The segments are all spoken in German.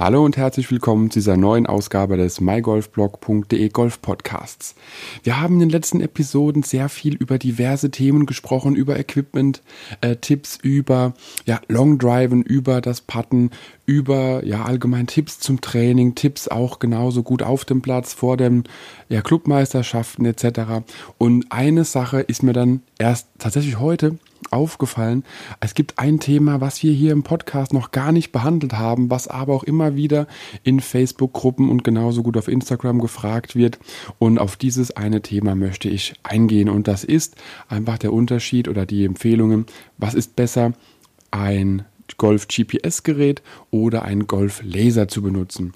Hallo und herzlich willkommen zu dieser neuen Ausgabe des mygolfblog.de Golf Podcasts. Wir haben in den letzten Episoden sehr viel über diverse Themen gesprochen, über Equipment, äh, Tipps über ja, Long Driven, über das Putten, über ja allgemein Tipps zum Training, Tipps auch genauso gut auf dem Platz vor den ja, Clubmeisterschaften etc. Und eine Sache ist mir dann erst tatsächlich heute aufgefallen. Es gibt ein Thema, was wir hier im Podcast noch gar nicht behandelt haben, was aber auch immer wieder in Facebook-Gruppen und genauso gut auf Instagram gefragt wird. Und auf dieses eine Thema möchte ich eingehen. Und das ist einfach der Unterschied oder die Empfehlungen. Was ist besser? Ein Golf GPS Gerät oder ein Golf Laser zu benutzen.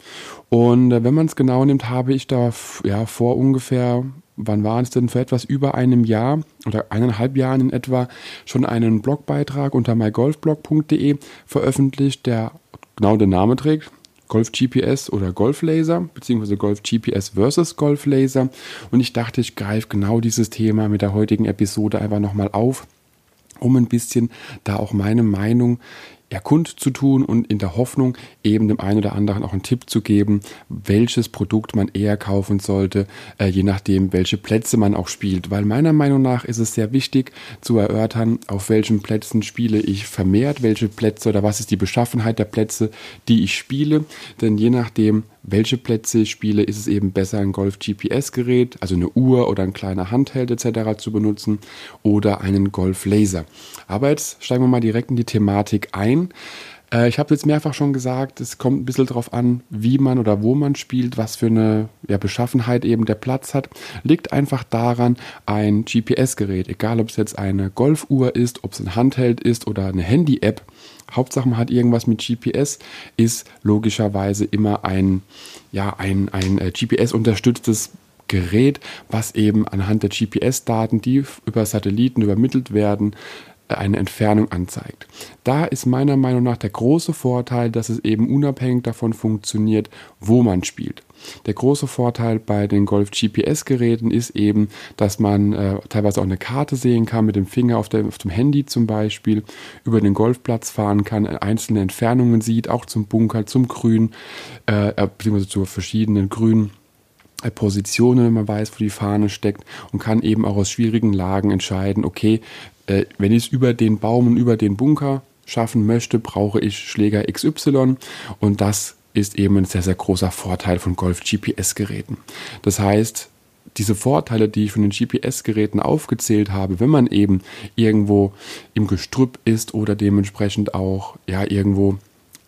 Und äh, wenn man es genau nimmt, habe ich da ja vor ungefähr wann waren es denn, vor etwas über einem Jahr oder eineinhalb Jahren in etwa schon einen Blogbeitrag unter mygolfblog.de veröffentlicht, der genau den Namen trägt. Golf GPS oder Golf Laser, beziehungsweise Golf GPS versus Golf Laser. Und ich dachte, ich greife genau dieses Thema mit der heutigen Episode einfach nochmal auf, um ein bisschen da auch meine Meinung ja, kundzutun und in der Hoffnung, eben dem einen oder anderen auch einen Tipp zu geben, welches Produkt man eher kaufen sollte, äh, je nachdem, welche Plätze man auch spielt. Weil meiner Meinung nach ist es sehr wichtig zu erörtern, auf welchen Plätzen spiele ich vermehrt, welche Plätze oder was ist die Beschaffenheit der Plätze, die ich spiele. Denn je nachdem, welche Plätze ich spiele, ist es eben besser, ein Golf-GPS-Gerät, also eine Uhr oder ein kleiner Handheld etc. zu benutzen oder einen Golf-Laser. Aber jetzt steigen wir mal direkt in die Thematik ein. Äh, ich habe jetzt mehrfach schon gesagt, es kommt ein bisschen darauf an, wie man oder wo man spielt, was für eine ja, Beschaffenheit eben der Platz hat. Liegt einfach daran, ein GPS-Gerät, egal ob es jetzt eine Golfuhr ist, ob es ein Handheld ist oder eine Handy-App, Hauptsache man hat irgendwas mit GPS, ist logischerweise immer ein, ja, ein, ein äh, GPS-unterstütztes Gerät, was eben anhand der GPS-Daten, die über Satelliten übermittelt werden, eine Entfernung anzeigt. Da ist meiner Meinung nach der große Vorteil, dass es eben unabhängig davon funktioniert, wo man spielt. Der große Vorteil bei den Golf GPS Geräten ist eben, dass man äh, teilweise auch eine Karte sehen kann, mit dem Finger auf, der, auf dem Handy zum Beispiel, über den Golfplatz fahren kann, einzelne Entfernungen sieht, auch zum Bunker, zum Grün, äh, äh beziehungsweise zu verschiedenen Grünen Positionen, wenn man weiß, wo die Fahne steckt und kann eben auch aus schwierigen Lagen entscheiden, okay, äh, wenn ich es über den Baum und über den Bunker schaffen möchte, brauche ich Schläger XY und das ist eben ein sehr, sehr großer Vorteil von Golf-GPS-Geräten. Das heißt, diese Vorteile, die ich von den GPS-Geräten aufgezählt habe, wenn man eben irgendwo im Gestrüpp ist oder dementsprechend auch ja irgendwo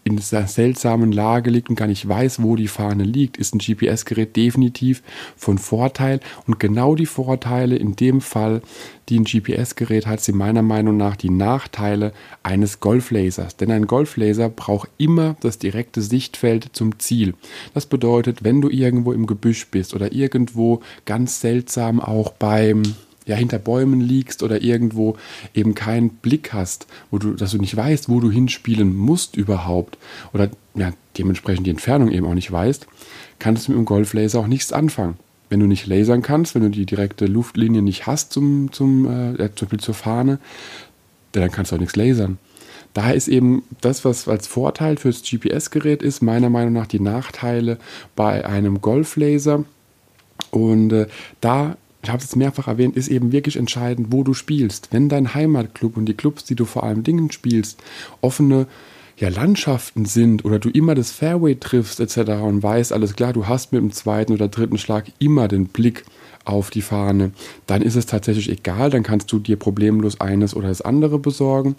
in dieser seltsamen Lage liegt und gar nicht weiß, wo die Fahne liegt, ist ein GPS-Gerät definitiv von Vorteil. Und genau die Vorteile in dem Fall, die ein GPS-Gerät hat, sind meiner Meinung nach die Nachteile eines Golflasers. Denn ein Golflaser braucht immer das direkte Sichtfeld zum Ziel. Das bedeutet, wenn du irgendwo im Gebüsch bist oder irgendwo ganz seltsam auch beim ja hinter Bäumen liegst oder irgendwo eben keinen Blick hast, wo du, dass du nicht weißt, wo du hinspielen musst überhaupt oder ja, dementsprechend die Entfernung eben auch nicht weißt, kannst du mit dem Golflaser auch nichts anfangen. Wenn du nicht lasern kannst, wenn du die direkte Luftlinie nicht hast zum, zum, äh, zum zur Fahne, dann kannst du auch nichts lasern. Daher ist eben das, was als Vorteil fürs GPS-Gerät ist, meiner Meinung nach die Nachteile bei einem Golflaser. Und äh, da ich habe es mehrfach erwähnt, ist eben wirklich entscheidend, wo du spielst. Wenn dein Heimatclub und die Clubs, die du vor allem Dingen spielst, offene ja, Landschaften sind oder du immer das Fairway triffst etc. und weißt, alles klar, du hast mit dem zweiten oder dritten Schlag immer den Blick auf die Fahne, dann ist es tatsächlich egal, dann kannst du dir problemlos eines oder das andere besorgen.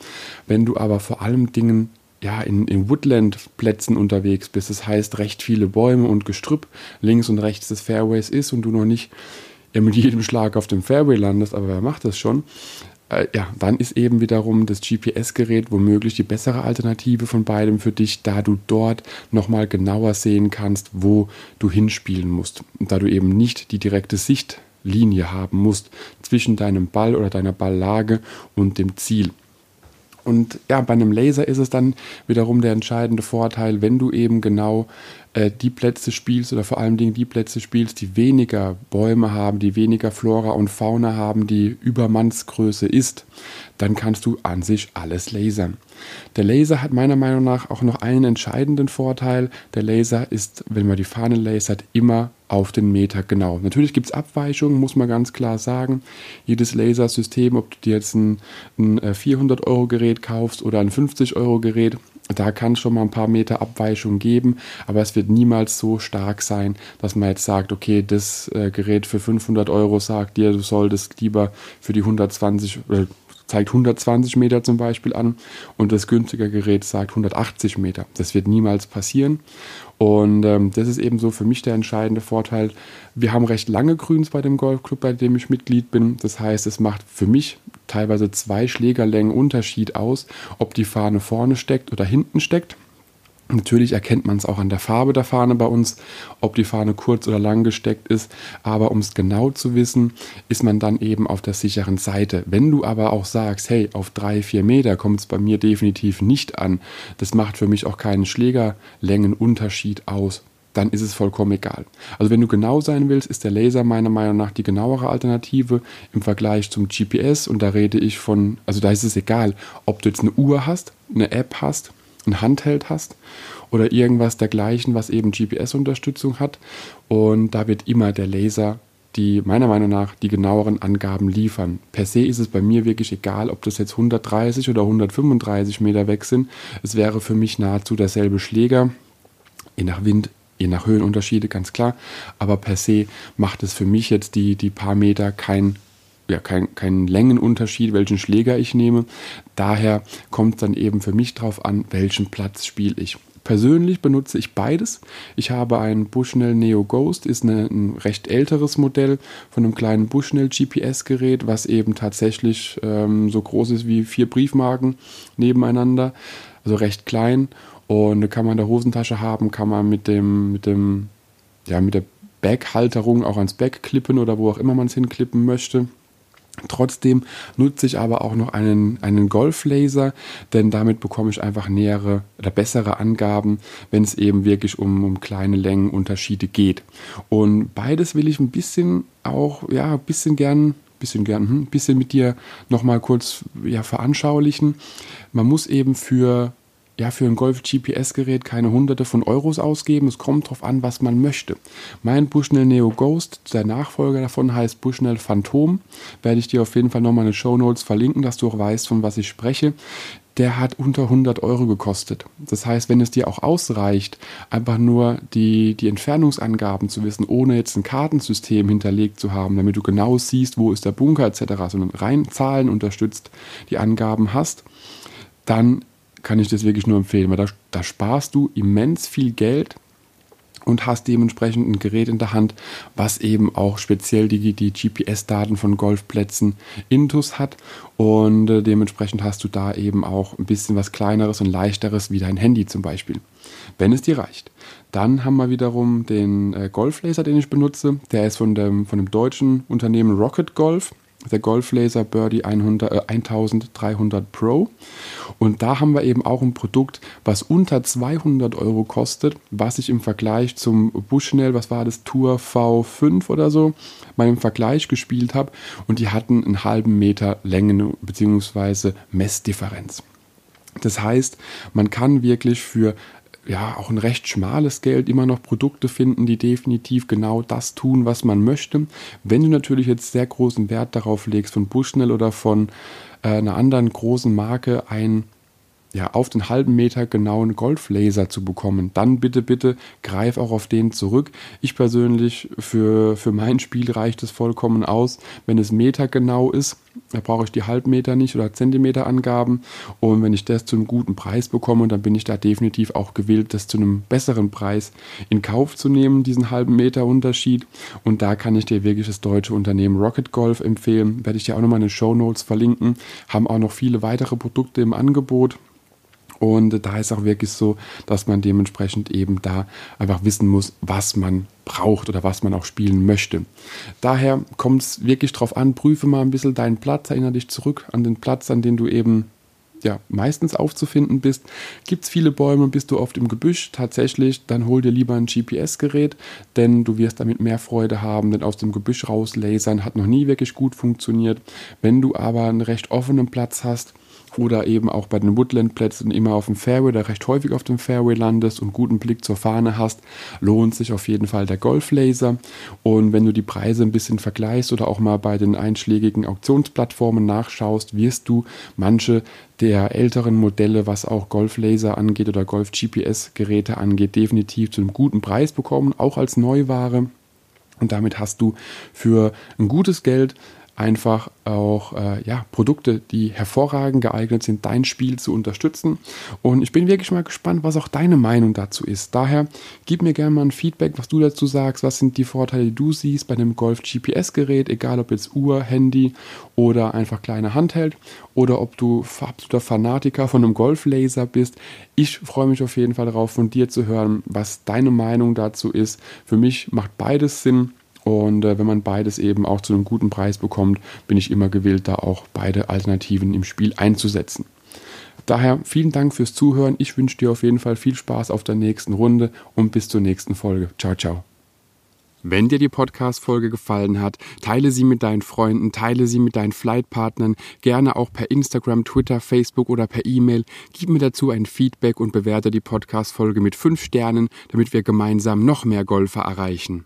Wenn du aber vor allem Dingen ja, in, in Woodland-Plätzen unterwegs bist, das heißt recht viele Bäume und Gestrüpp links und rechts des Fairways ist und du noch nicht ja mit jedem Schlag auf dem Fairway landest, aber wer macht das schon? Äh, ja, dann ist eben wiederum das GPS-Gerät womöglich die bessere Alternative von beidem für dich, da du dort nochmal genauer sehen kannst, wo du hinspielen musst. Und da du eben nicht die direkte Sichtlinie haben musst zwischen deinem Ball oder deiner Balllage und dem Ziel. Und ja, bei einem Laser ist es dann wiederum der entscheidende Vorteil, wenn du eben genau äh, die Plätze spielst oder vor allen Dingen die Plätze spielst, die weniger Bäume haben, die weniger Flora und Fauna haben, die über Mannsgröße ist, dann kannst du an sich alles lasern. Der Laser hat meiner Meinung nach auch noch einen entscheidenden Vorteil. Der Laser ist, wenn man die Fahne lasert, immer auf den Meter genau. Natürlich gibt es Abweichungen, muss man ganz klar sagen. Jedes Lasersystem, ob du dir jetzt ein, ein 400-Euro-Gerät äh, kaufst oder ein 50-Euro-Gerät, da kann es schon mal ein paar Meter Abweichung geben, aber es wird niemals so stark sein, dass man jetzt sagt, okay, das äh, Gerät für 500 Euro sagt dir, du solltest lieber für die 120 äh, zeigt 120 Meter zum Beispiel an und das günstige Gerät sagt 180 Meter. Das wird niemals passieren. Und ähm, das ist eben so für mich der entscheidende Vorteil. Wir haben recht lange Grüns bei dem Golfclub, bei dem ich Mitglied bin. Das heißt, es macht für mich teilweise zwei Schlägerlängen Unterschied aus, ob die Fahne vorne steckt oder hinten steckt. Natürlich erkennt man es auch an der Farbe der Fahne bei uns, ob die Fahne kurz oder lang gesteckt ist. Aber um es genau zu wissen, ist man dann eben auf der sicheren Seite. Wenn du aber auch sagst, hey, auf drei, vier Meter kommt es bei mir definitiv nicht an, das macht für mich auch keinen Schlägerlängenunterschied aus, dann ist es vollkommen egal. Also wenn du genau sein willst, ist der Laser meiner Meinung nach die genauere Alternative im Vergleich zum GPS. Und da rede ich von, also da ist es egal, ob du jetzt eine Uhr hast, eine App hast ein Handheld hast oder irgendwas dergleichen, was eben GPS-Unterstützung hat. Und da wird immer der Laser die meiner Meinung nach die genaueren Angaben liefern. Per se ist es bei mir wirklich egal, ob das jetzt 130 oder 135 Meter weg sind. Es wäre für mich nahezu derselbe Schläger, je nach Wind, je nach Höhenunterschiede, ganz klar. Aber per se macht es für mich jetzt die, die paar Meter keinen ja, kein, kein Längenunterschied, welchen Schläger ich nehme. Daher kommt es dann eben für mich drauf an, welchen Platz spiele ich. Persönlich benutze ich beides. Ich habe ein Bushnell Neo Ghost, ist eine, ein recht älteres Modell von einem kleinen Bushnell GPS-Gerät, was eben tatsächlich ähm, so groß ist wie vier Briefmarken nebeneinander, also recht klein. Und kann man in der Hosentasche haben, kann man mit dem, mit dem, ja, mit der Backhalterung auch ans Back klippen oder wo auch immer man es hinklippen möchte. Trotzdem nutze ich aber auch noch einen, einen Golflaser, denn damit bekomme ich einfach nähere oder bessere Angaben, wenn es eben wirklich um, um kleine Längenunterschiede geht. Und beides will ich ein bisschen auch, ja, ein bisschen gern bisschen gern, hm, bisschen mit dir nochmal kurz ja, veranschaulichen. Man muss eben für ja, für ein Golf-GPS-Gerät keine hunderte von Euros ausgeben. Es kommt darauf an, was man möchte. Mein Bushnell Neo Ghost, der Nachfolger davon heißt Bushnell Phantom. Werde ich dir auf jeden Fall nochmal in den Show Notes verlinken, dass du auch weißt, von was ich spreche. Der hat unter 100 Euro gekostet. Das heißt, wenn es dir auch ausreicht, einfach nur die, die Entfernungsangaben zu wissen, ohne jetzt ein Kartensystem hinterlegt zu haben, damit du genau siehst, wo ist der Bunker etc., sondern rein Zahlen unterstützt die Angaben hast, dann kann ich das wirklich nur empfehlen, weil da, da sparst du immens viel Geld und hast dementsprechend ein Gerät in der Hand, was eben auch speziell die, die GPS-Daten von Golfplätzen intus hat und äh, dementsprechend hast du da eben auch ein bisschen was kleineres und leichteres wie dein Handy zum Beispiel, wenn es dir reicht. Dann haben wir wiederum den äh, Golflaser, den ich benutze. Der ist von dem, von dem deutschen Unternehmen Rocket Golf der Golf Laser Birdie 100, äh, 1300 Pro. Und da haben wir eben auch ein Produkt, was unter 200 Euro kostet, was ich im Vergleich zum Bushnell, was war das, Tour V5 oder so, mal im Vergleich gespielt habe. Und die hatten einen halben Meter Längen bzw. Messdifferenz. Das heißt, man kann wirklich für ja, auch ein recht schmales Geld immer noch Produkte finden, die definitiv genau das tun, was man möchte. Wenn du natürlich jetzt sehr großen Wert darauf legst, von Bushnell oder von äh, einer anderen großen Marke ein ja, auf den halben Meter genauen Golflaser zu bekommen, dann bitte, bitte greif auch auf den zurück. Ich persönlich, für, für mein Spiel reicht es vollkommen aus, wenn es Meter genau ist. Da brauche ich die Halbmeter nicht oder Zentimeter Angaben. Und wenn ich das zu einem guten Preis bekomme, dann bin ich da definitiv auch gewillt, das zu einem besseren Preis in Kauf zu nehmen, diesen halben Meter Unterschied. Und da kann ich dir wirklich das deutsche Unternehmen Rocket Golf empfehlen. Werde ich dir auch nochmal in den Show Notes verlinken. Haben auch noch viele weitere Produkte im Angebot. Und da ist auch wirklich so, dass man dementsprechend eben da einfach wissen muss, was man braucht oder was man auch spielen möchte. Daher kommt es wirklich drauf an, prüfe mal ein bisschen deinen Platz, erinnere dich zurück an den Platz, an den du eben ja, meistens aufzufinden bist. Gibt es viele Bäume, bist du oft im Gebüsch tatsächlich, dann hol dir lieber ein GPS-Gerät, denn du wirst damit mehr Freude haben, denn aus dem Gebüsch raus lasern hat noch nie wirklich gut funktioniert. Wenn du aber einen recht offenen Platz hast, oder eben auch bei den Woodland-Plätzen immer auf dem Fairway oder recht häufig auf dem Fairway landest und guten Blick zur Fahne hast, lohnt sich auf jeden Fall der Golflaser. Und wenn du die Preise ein bisschen vergleichst oder auch mal bei den einschlägigen Auktionsplattformen nachschaust, wirst du manche der älteren Modelle, was auch Golflaser angeht oder Golf-GPS-Geräte angeht, definitiv zu einem guten Preis bekommen, auch als Neuware. Und damit hast du für ein gutes Geld einfach auch äh, ja, Produkte, die hervorragend geeignet sind, dein Spiel zu unterstützen. Und ich bin wirklich mal gespannt, was auch deine Meinung dazu ist. Daher gib mir gerne mal ein Feedback, was du dazu sagst. Was sind die Vorteile, die du siehst bei einem Golf GPS-Gerät, egal ob jetzt Uhr, Handy oder einfach kleine Handheld oder ob du absoluter Fanatiker von einem Golflaser bist. Ich freue mich auf jeden Fall darauf, von dir zu hören, was deine Meinung dazu ist. Für mich macht beides Sinn. Und äh, wenn man beides eben auch zu einem guten Preis bekommt, bin ich immer gewillt, da auch beide Alternativen im Spiel einzusetzen. Daher vielen Dank fürs Zuhören. Ich wünsche dir auf jeden Fall viel Spaß auf der nächsten Runde und bis zur nächsten Folge. Ciao, ciao. Wenn dir die Podcast-Folge gefallen hat, teile sie mit deinen Freunden, teile sie mit deinen Flightpartnern, gerne auch per Instagram, Twitter, Facebook oder per E-Mail. Gib mir dazu ein Feedback und bewerte die Podcast-Folge mit 5 Sternen, damit wir gemeinsam noch mehr Golfer erreichen